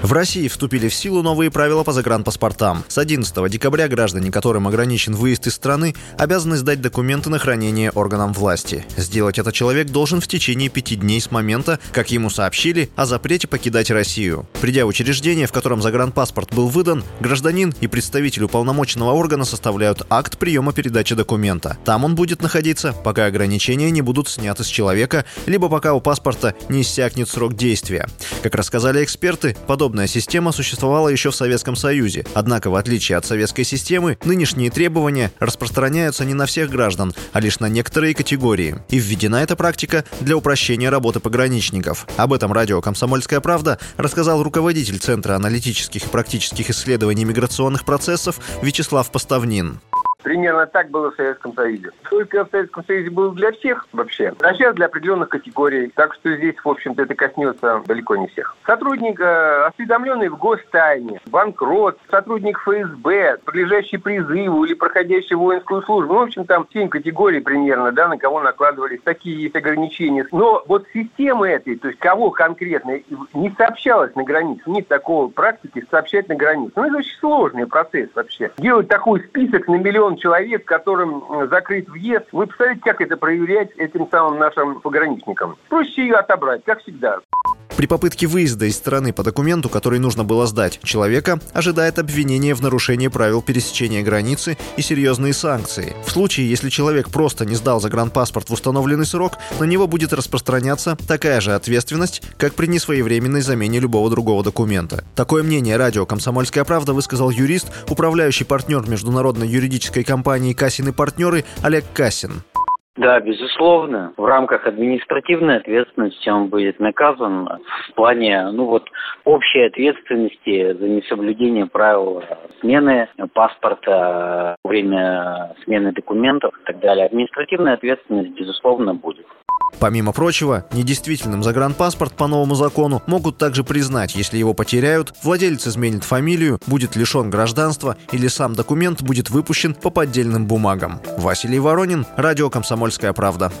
В России вступили в силу новые правила по загранпаспортам. С 11 декабря граждане, которым ограничен выезд из страны, обязаны сдать документы на хранение органам власти. Сделать это человек должен в течение пяти дней с момента, как ему сообщили о запрете покидать Россию. Придя в учреждение, в котором загранпаспорт был выдан, гражданин и представитель уполномоченного органа составляют акт приема передачи документа. Там он будет находиться, пока ограничения не будут сняты с человека, либо пока у паспорта не иссякнет срок действия. Как рассказали эксперты, подобные Подобная система существовала еще в Советском Союзе. Однако, в отличие от советской системы, нынешние требования распространяются не на всех граждан, а лишь на некоторые категории. И введена эта практика для упрощения работы пограничников. Об этом радио «Комсомольская правда» рассказал руководитель Центра аналитических и практических исследований миграционных процессов Вячеслав Поставнин. Примерно так было в Советском Союзе. Только в Советском Союзе было для всех вообще, а сейчас для определенных категорий. Так что здесь, в общем-то, это коснется далеко не всех. Сотрудник, осведомленный в гостайне, банкрот, сотрудник ФСБ, подлежащий призыву или проходящий воинскую службу. Ну, в общем, там семь категорий примерно, да, на кого накладывались такие есть ограничения. Но вот система этой, то есть кого конкретно, не сообщалось на границе. Нет такого практики сообщать на границе. Ну, это очень сложный процесс вообще. Делать такой список на миллион миллион человек, которым закрыт въезд. Вы представляете, как это проверять этим самым нашим пограничникам? Проще ее отобрать, как всегда. При попытке выезда из страны по документу, который нужно было сдать, человека ожидает обвинение в нарушении правил пересечения границы и серьезные санкции. В случае, если человек просто не сдал загранпаспорт в установленный срок, на него будет распространяться такая же ответственность, как при несвоевременной замене любого другого документа. Такое мнение радио «Комсомольская правда» высказал юрист, управляющий партнер международной юридической компании «Кассин и партнеры» Олег Кассин. Да, безусловно. В рамках административной ответственности он будет наказан в плане, ну вот, общей ответственности за несоблюдение правил смены паспорта, время смены документов и так далее. Административная ответственность, безусловно, будет. Помимо прочего, недействительным загранпаспорт по новому закону могут также признать, если его потеряют, владелец изменит фамилию, будет лишен гражданства или сам документ будет выпущен по поддельным бумагам. Василий Воронин, Радио «Комсомольская правда».